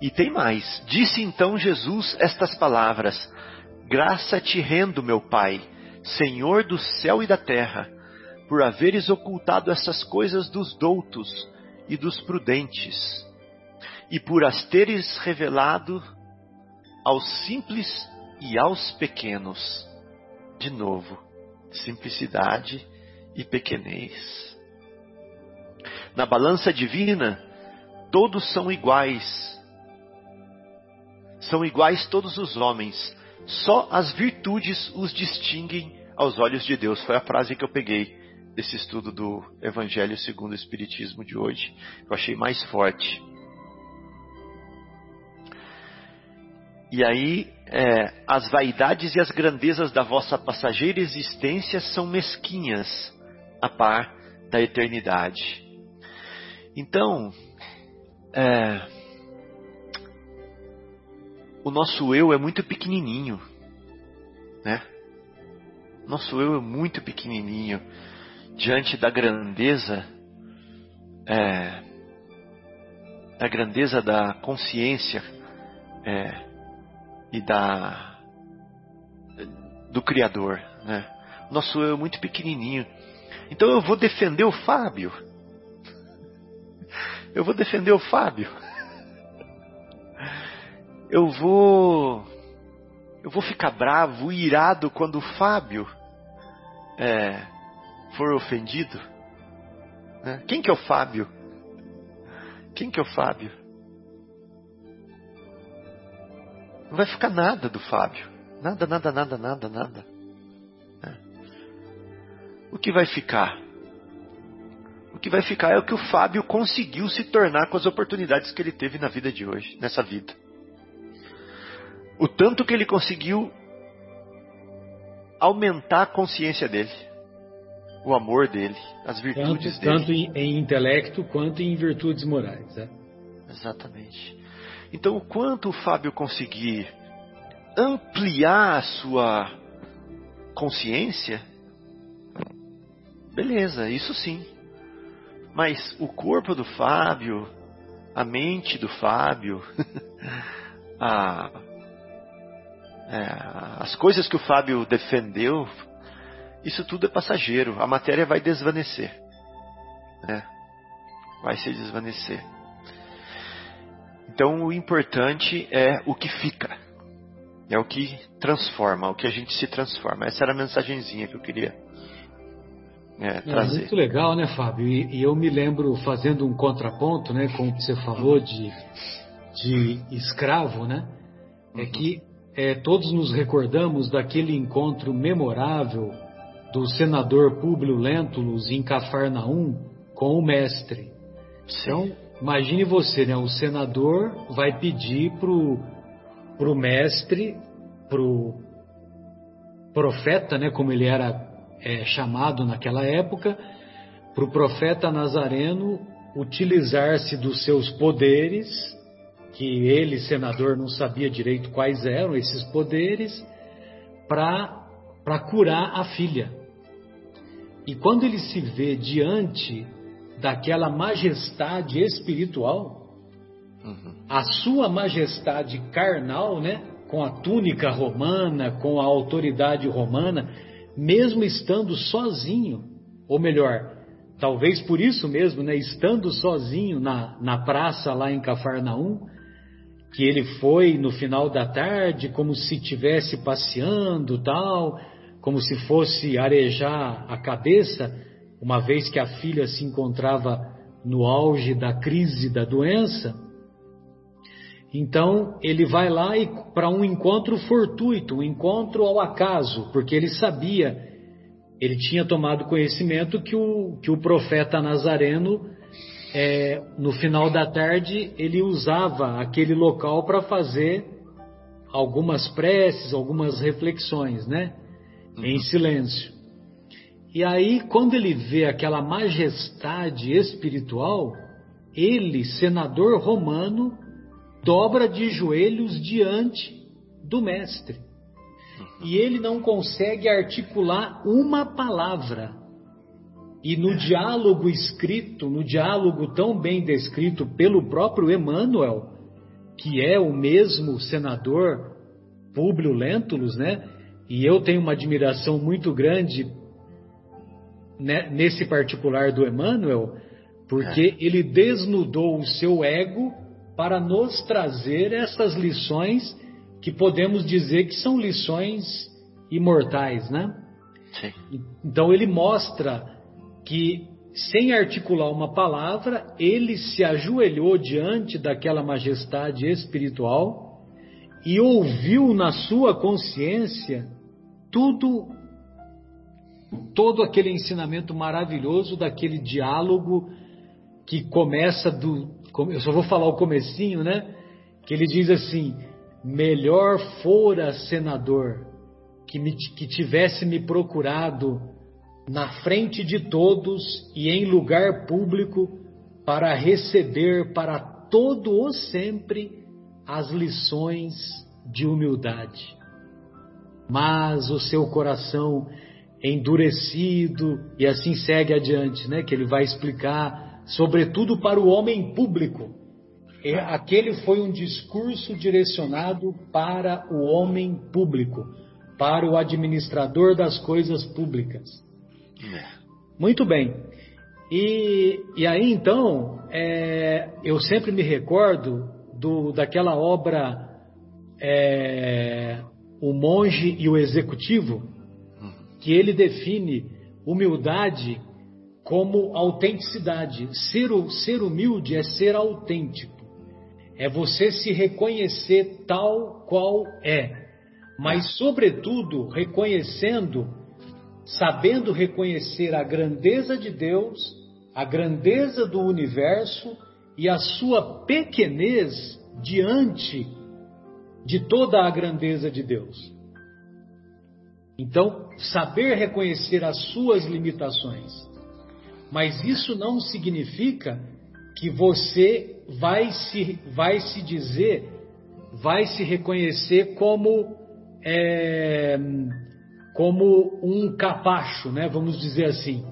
E tem mais. Disse então Jesus estas palavras: Graça te rendo, meu Pai, Senhor do céu e da terra, por haveres ocultado essas coisas dos doutos e dos prudentes, e por as teres revelado aos simples e aos pequenos. De novo, simplicidade e pequenez. Na balança divina, todos são iguais. São iguais todos os homens. Só as virtudes os distinguem aos olhos de Deus. Foi a frase que eu peguei desse estudo do Evangelho segundo o Espiritismo de hoje. Eu achei mais forte. E aí, é, as vaidades e as grandezas da vossa passageira existência são mesquinhas a par da eternidade. Então, é, o nosso eu é muito pequenininho, né? Nosso eu é muito pequenininho diante da grandeza, é, da grandeza da consciência é, e da do Criador, né? Nosso eu é muito pequenininho. Então eu vou defender o Fábio. Eu vou defender o Fábio. Eu vou eu vou ficar bravo, irado quando o Fábio é, for ofendido? Né? Quem que é o Fábio? Quem que é o Fábio? Não vai ficar nada do Fábio. Nada, nada, nada, nada, nada. Né? O que vai ficar? O que vai ficar é o que o Fábio conseguiu se tornar com as oportunidades que ele teve na vida de hoje, nessa vida. O tanto que ele conseguiu aumentar a consciência dele o amor dele, as virtudes tanto, dele. Tanto em, em, intelecto quanto em virtudes morais. É? Exatamente. Então, o quanto o Fábio conseguir ampliar a sua consciência, beleza, isso sim. Mas o corpo do Fábio, a mente do Fábio, *laughs* a, é, as coisas que o Fábio defendeu isso tudo é passageiro. A matéria vai desvanecer. Né? Vai se desvanecer. Então o importante é o que fica. É o que transforma, o que a gente se transforma. Essa era a mensagenzinha que eu queria é, é trazer. É muito legal, né, Fábio? E, e, eu me lembro fazendo um contraponto, né, com o que você falou de, de escravo, né? É uhum. que é, todos nos recordamos daquele encontro memorável do senador Públio Lentulus em Cafarnaum com o mestre. Então, imagine você, né? O senador vai pedir pro, pro mestre, pro profeta, né? Como ele era é, chamado naquela época, pro profeta Nazareno utilizar-se dos seus poderes, que ele, senador, não sabia direito quais eram esses poderes, para curar a filha. E quando ele se vê diante daquela majestade espiritual, uhum. a sua majestade carnal, né, com a túnica romana, com a autoridade romana, mesmo estando sozinho, ou melhor, talvez por isso mesmo, né, estando sozinho na, na praça lá em Cafarnaum, que ele foi no final da tarde como se estivesse passeando tal, como se fosse arejar a cabeça, uma vez que a filha se encontrava no auge da crise da doença. Então ele vai lá para um encontro fortuito, um encontro ao acaso, porque ele sabia, ele tinha tomado conhecimento que o, que o profeta Nazareno, é, no final da tarde, ele usava aquele local para fazer algumas preces, algumas reflexões, né? Uhum. Em silêncio. E aí, quando ele vê aquela majestade espiritual, ele, senador romano, dobra de joelhos diante do Mestre. E ele não consegue articular uma palavra. E no diálogo escrito, no diálogo tão bem descrito pelo próprio Emmanuel, que é o mesmo senador Públio Lentulus, né? E eu tenho uma admiração muito grande né, nesse particular do Emmanuel, porque é. ele desnudou o seu ego para nos trazer essas lições que podemos dizer que são lições imortais, né? Sim. Então ele mostra que sem articular uma palavra, ele se ajoelhou diante daquela majestade espiritual e ouviu na sua consciência tudo todo aquele ensinamento maravilhoso daquele diálogo que começa do. Eu só vou falar o comecinho, né? Que ele diz assim: melhor fora senador que, me, que tivesse me procurado na frente de todos e em lugar público para receber para todo o sempre as lições de humildade. Mas o seu coração endurecido e assim segue adiante, né? Que ele vai explicar, sobretudo para o homem público. É, aquele foi um discurso direcionado para o homem público, para o administrador das coisas públicas. É. Muito bem. E, e aí então, é, eu sempre me recordo do, daquela obra é, O Monge e o Executivo, que ele define humildade como autenticidade. Ser, ser humilde é ser autêntico, é você se reconhecer tal qual é, mas, sobretudo, reconhecendo, sabendo reconhecer a grandeza de Deus, a grandeza do universo e a sua pequenez diante de toda a grandeza de Deus. Então, saber reconhecer as suas limitações. Mas isso não significa que você vai se, vai se dizer, vai se reconhecer como, é, como um capacho, né? vamos dizer assim.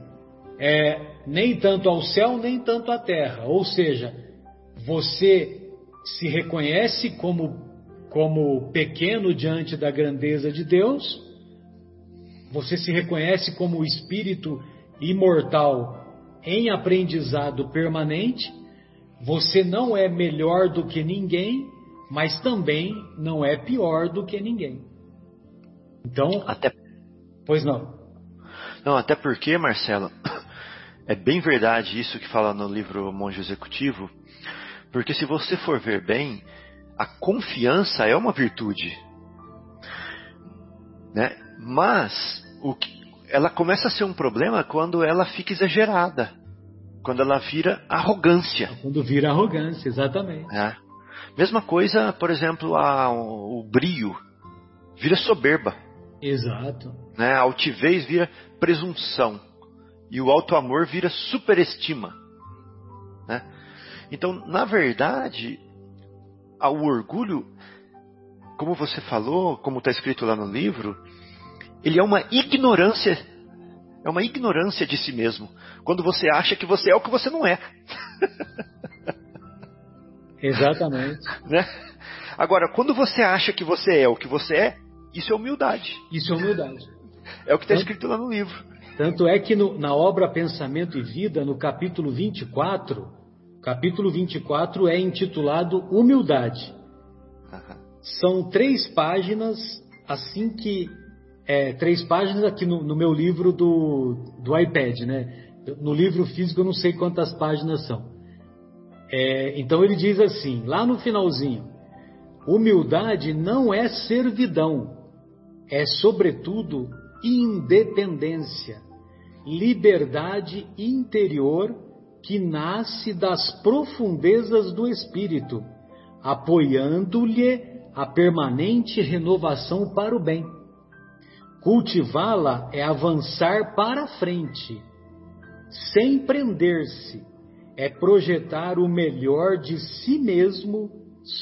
É, nem tanto ao céu, nem tanto à terra. Ou seja, você se reconhece como, como pequeno diante da grandeza de Deus você se reconhece como espírito imortal em aprendizado permanente, você não é melhor do que ninguém, mas também não é pior do que ninguém. Então, até pois não. Não, até porque, Marcelo, *coughs* é bem verdade isso que fala no livro Monge Executivo, porque se você for ver bem, a confiança é uma virtude. Né? Mas o que, ela começa a ser um problema quando ela fica exagerada. Quando ela vira arrogância. Quando vira arrogância, exatamente. É. Mesma coisa, por exemplo, a, o, o brio vira soberba. Exato. Né? A altivez vira presunção. E o alto amor vira superestima. Né? Então, na verdade, o orgulho, como você falou, como está escrito lá no livro, ele é uma ignorância, é uma ignorância de si mesmo. Quando você acha que você é o que você não é. *laughs* Exatamente. *laughs* né? Agora, quando você acha que você é o que você é, isso é humildade. Isso é humildade. É o que está escrito lá no livro. Tanto é que no, na obra Pensamento e Vida, no capítulo 24, capítulo 24 é intitulado Humildade. Uhum. São três páginas, assim que. É, três páginas aqui no, no meu livro do, do iPad, né? No livro físico eu não sei quantas páginas são. É, então ele diz assim, lá no finalzinho: humildade não é servidão, é sobretudo independência, liberdade interior que nasce das profundezas do espírito, apoiando-lhe a permanente renovação para o bem. Cultivá-la é avançar para a frente, sem prender-se, é projetar o melhor de si mesmo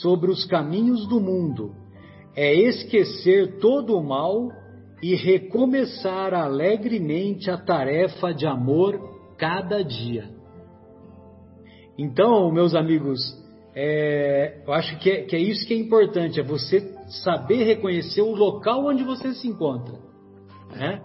sobre os caminhos do mundo, é esquecer todo o mal e recomeçar alegremente a tarefa de amor cada dia. Então, meus amigos, é, eu acho que é, que é isso que é importante, é você saber reconhecer o local onde você se encontra, né?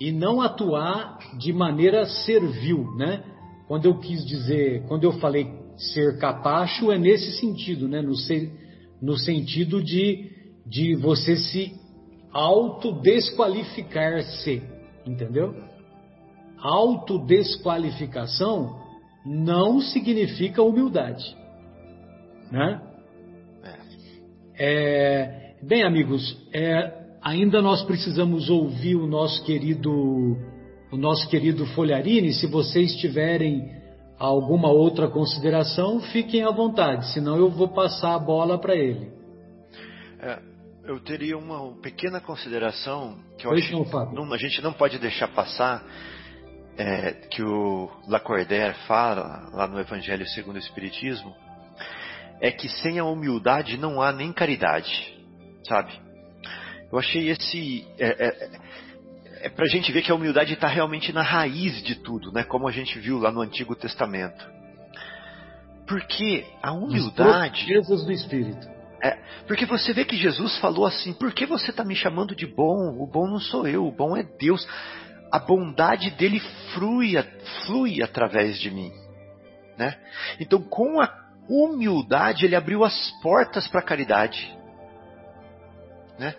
E não atuar de maneira servil, né? Quando eu quis dizer, quando eu falei ser capacho, é nesse sentido, né? No, ser, no sentido de, de você se autodesqualificar-se, entendeu? Autodesqualificação não significa humildade, né? É, bem, amigos, é, ainda nós precisamos ouvir o nosso querido, o nosso querido Folharini. Se vocês tiverem alguma outra consideração, fiquem à vontade. Senão eu vou passar a bola para ele. É, eu teria uma pequena consideração que eu pois acho não, a gente não pode deixar passar é, que o Lacordaire fala lá no Evangelho segundo o Espiritismo é que sem a humildade não há nem caridade, sabe? Eu achei esse é, é, é para a gente ver que a humildade está realmente na raiz de tudo, né? Como a gente viu lá no Antigo Testamento. Porque a humildade. As do Espírito. É, porque você vê que Jesus falou assim: por que você está me chamando de bom? O bom não sou eu, o bom é Deus a bondade dele flui, flui através de mim. Né? Então, com a humildade, ele abriu as portas para a caridade. Né?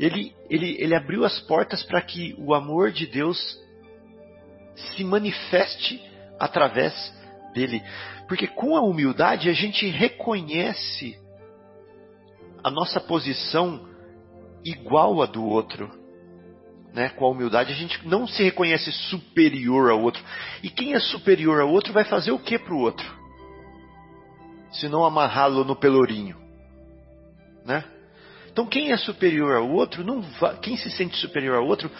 Ele, ele, ele abriu as portas para que o amor de Deus se manifeste através dele. Porque com a humildade a gente reconhece a nossa posição igual à do outro né, com a humildade, a gente não se reconhece superior ao outro. E quem é superior ao outro vai fazer o que para o outro? Se não amarrá-lo no pelourinho. Né? Então quem é superior ao outro, não vai, quem se sente superior ao outro,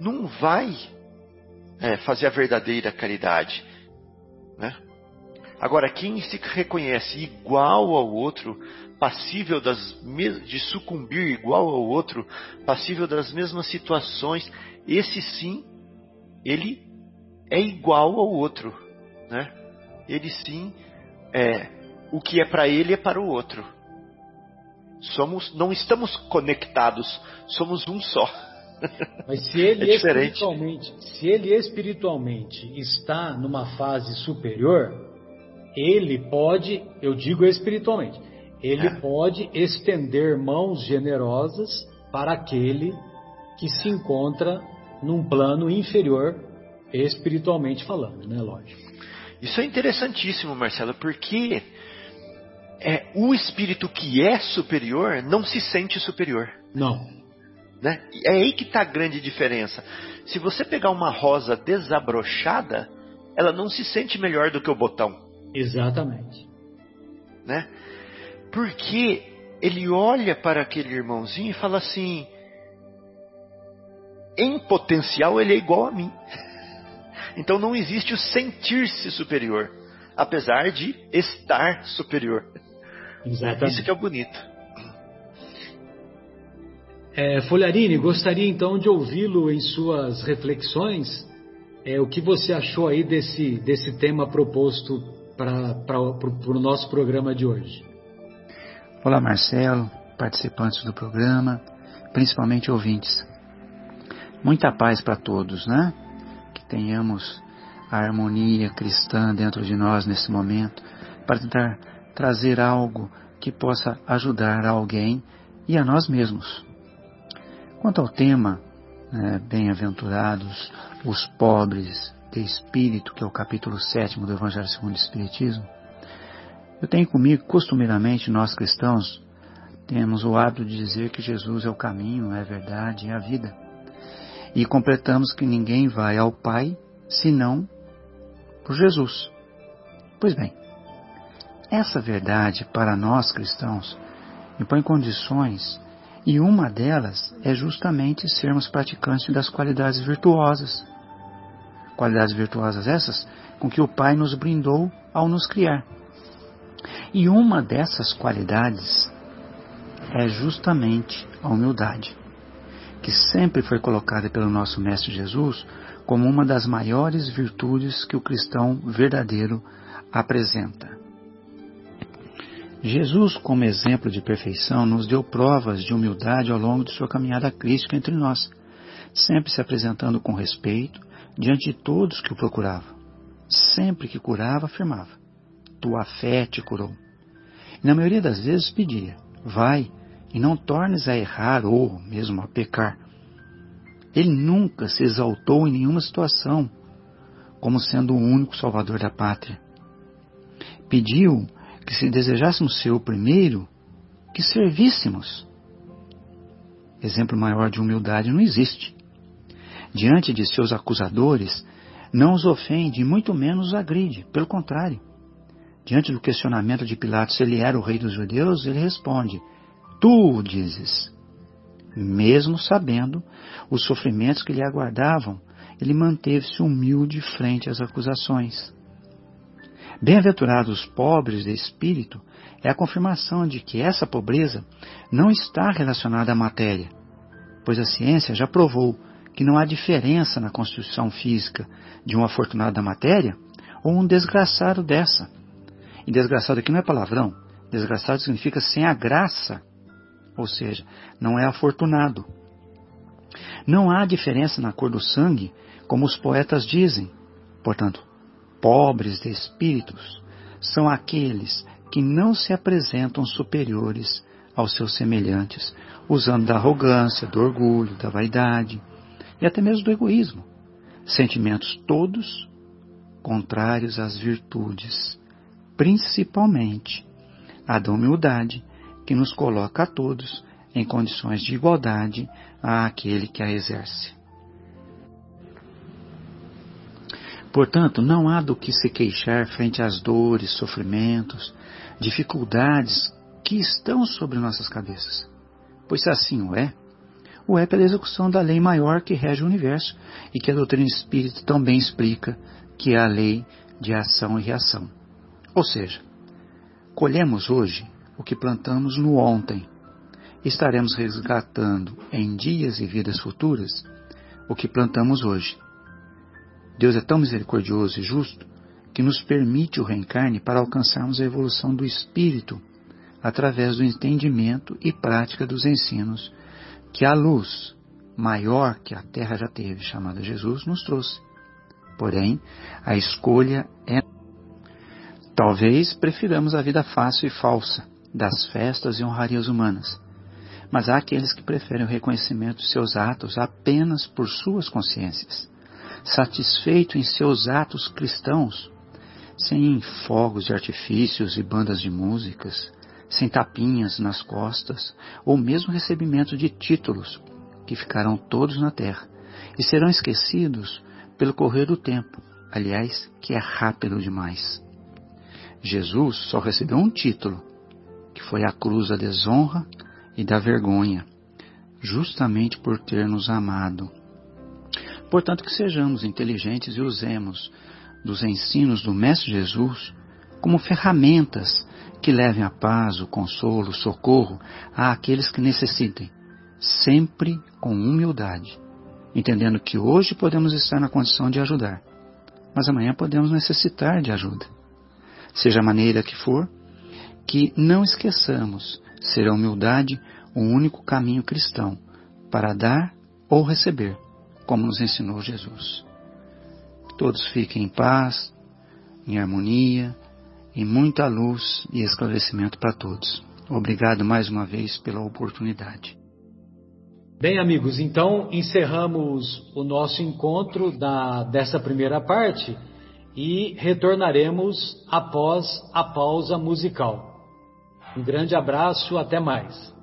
não vai é, fazer a verdadeira caridade. Né? Agora, quem se reconhece igual ao outro, passível das, de sucumbir igual ao outro, passível das mesmas situações, esse sim, ele é igual ao outro, né? Ele sim é o que é para ele é para o outro. Somos, não estamos conectados, somos um só. *laughs* Mas se ele é espiritualmente, se ele espiritualmente está numa fase superior, ele pode, eu digo espiritualmente, ele é. pode estender mãos generosas para aquele que se encontra num plano inferior espiritualmente falando, né? Lógico. Isso é interessantíssimo, Marcelo, porque é, o espírito que é superior não se sente superior. Não. Né? É aí que está a grande diferença. Se você pegar uma rosa desabrochada, ela não se sente melhor do que o botão. Exatamente. Né? Porque ele olha para aquele irmãozinho e fala assim: em potencial ele é igual a mim. *laughs* Então não existe o sentir-se superior, apesar de estar superior. Exatamente. Isso que é o bonito. É, Folharini, gostaria então de ouvi-lo em suas reflexões. É, o que você achou aí desse, desse tema proposto para o nosso programa de hoje? Olá, Marcelo, participantes do programa, principalmente ouvintes. Muita paz para todos, né? Que tenhamos a harmonia cristã dentro de nós nesse momento, para tentar trazer algo que possa ajudar alguém e a nós mesmos. Quanto ao tema, né, bem-aventurados os pobres de espírito, que é o capítulo 7 do Evangelho segundo o Espiritismo, eu tenho comigo, costumeiramente, nós cristãos, temos o hábito de dizer que Jesus é o caminho, é a verdade, é a vida e completamos que ninguém vai ao Pai senão por Jesus. Pois bem, essa verdade para nós cristãos impõe condições e uma delas é justamente sermos praticantes das qualidades virtuosas. Qualidades virtuosas essas com que o Pai nos brindou ao nos criar. E uma dessas qualidades é justamente a humildade que sempre foi colocada pelo nosso Mestre Jesus como uma das maiores virtudes que o cristão verdadeiro apresenta. Jesus, como exemplo de perfeição, nos deu provas de humildade ao longo de sua caminhada crística entre nós, sempre se apresentando com respeito diante de todos que o procuravam. Sempre que curava, afirmava: Tua fé te curou. E na maioria das vezes pedia: Vai, e não tornes a errar ou mesmo a pecar. Ele nunca se exaltou em nenhuma situação como sendo o único salvador da pátria. Pediu que se desejássemos ser o primeiro, que servíssemos. Exemplo maior de humildade não existe. Diante de seus acusadores, não os ofende e muito menos os agride. Pelo contrário, diante do questionamento de Pilatos se ele era o rei dos judeus, ele responde: tu o dizes. Mesmo sabendo os sofrimentos que lhe aguardavam, ele manteve-se humilde frente às acusações. Bem-aventurados os pobres de espírito é a confirmação de que essa pobreza não está relacionada à matéria, pois a ciência já provou que não há diferença na constituição física de um afortunado da matéria ou um desgraçado dessa. E desgraçado aqui não é palavrão, desgraçado significa sem a graça ou seja, não é afortunado. Não há diferença na cor do sangue, como os poetas dizem. Portanto, pobres de espíritos são aqueles que não se apresentam superiores aos seus semelhantes, usando da arrogância, do orgulho, da vaidade e até mesmo do egoísmo, sentimentos todos contrários às virtudes, principalmente a da humildade que nos coloca a todos em condições de igualdade àquele que a exerce. Portanto, não há do que se queixar frente às dores, sofrimentos, dificuldades que estão sobre nossas cabeças. Pois se assim o é, o é pela execução da lei maior que rege o universo e que a doutrina espírita também explica, que é a lei de ação e reação. Ou seja, colhemos hoje o que plantamos no ontem. Estaremos resgatando em dias e vidas futuras o que plantamos hoje. Deus é tão misericordioso e justo que nos permite o reencarne para alcançarmos a evolução do espírito através do entendimento e prática dos ensinos que a luz maior que a Terra já teve, chamada Jesus, nos trouxe. Porém, a escolha é Talvez prefiramos a vida fácil e falsa das festas e honrarias humanas, mas há aqueles que preferem o reconhecimento de seus atos apenas por suas consciências, satisfeito em seus atos cristãos, sem fogos de artifícios e bandas de músicas, sem tapinhas nas costas, ou mesmo recebimento de títulos, que ficarão todos na terra e serão esquecidos pelo correr do tempo, aliás, que é rápido demais. Jesus só recebeu um título, que foi a cruz da desonra e da vergonha, justamente por ter nos amado. Portanto, que sejamos inteligentes e usemos dos ensinos do Mestre Jesus como ferramentas que levem a paz, o consolo, o socorro a aqueles que necessitem, sempre com humildade, entendendo que hoje podemos estar na condição de ajudar, mas amanhã podemos necessitar de ajuda. Seja a maneira que for, que não esqueçamos ser a humildade o único caminho cristão para dar ou receber, como nos ensinou Jesus. Todos fiquem em paz, em harmonia, e muita luz e esclarecimento para todos. Obrigado mais uma vez pela oportunidade. Bem, amigos, então encerramos o nosso encontro da, dessa primeira parte e retornaremos após a pausa musical. Um grande abraço, até mais.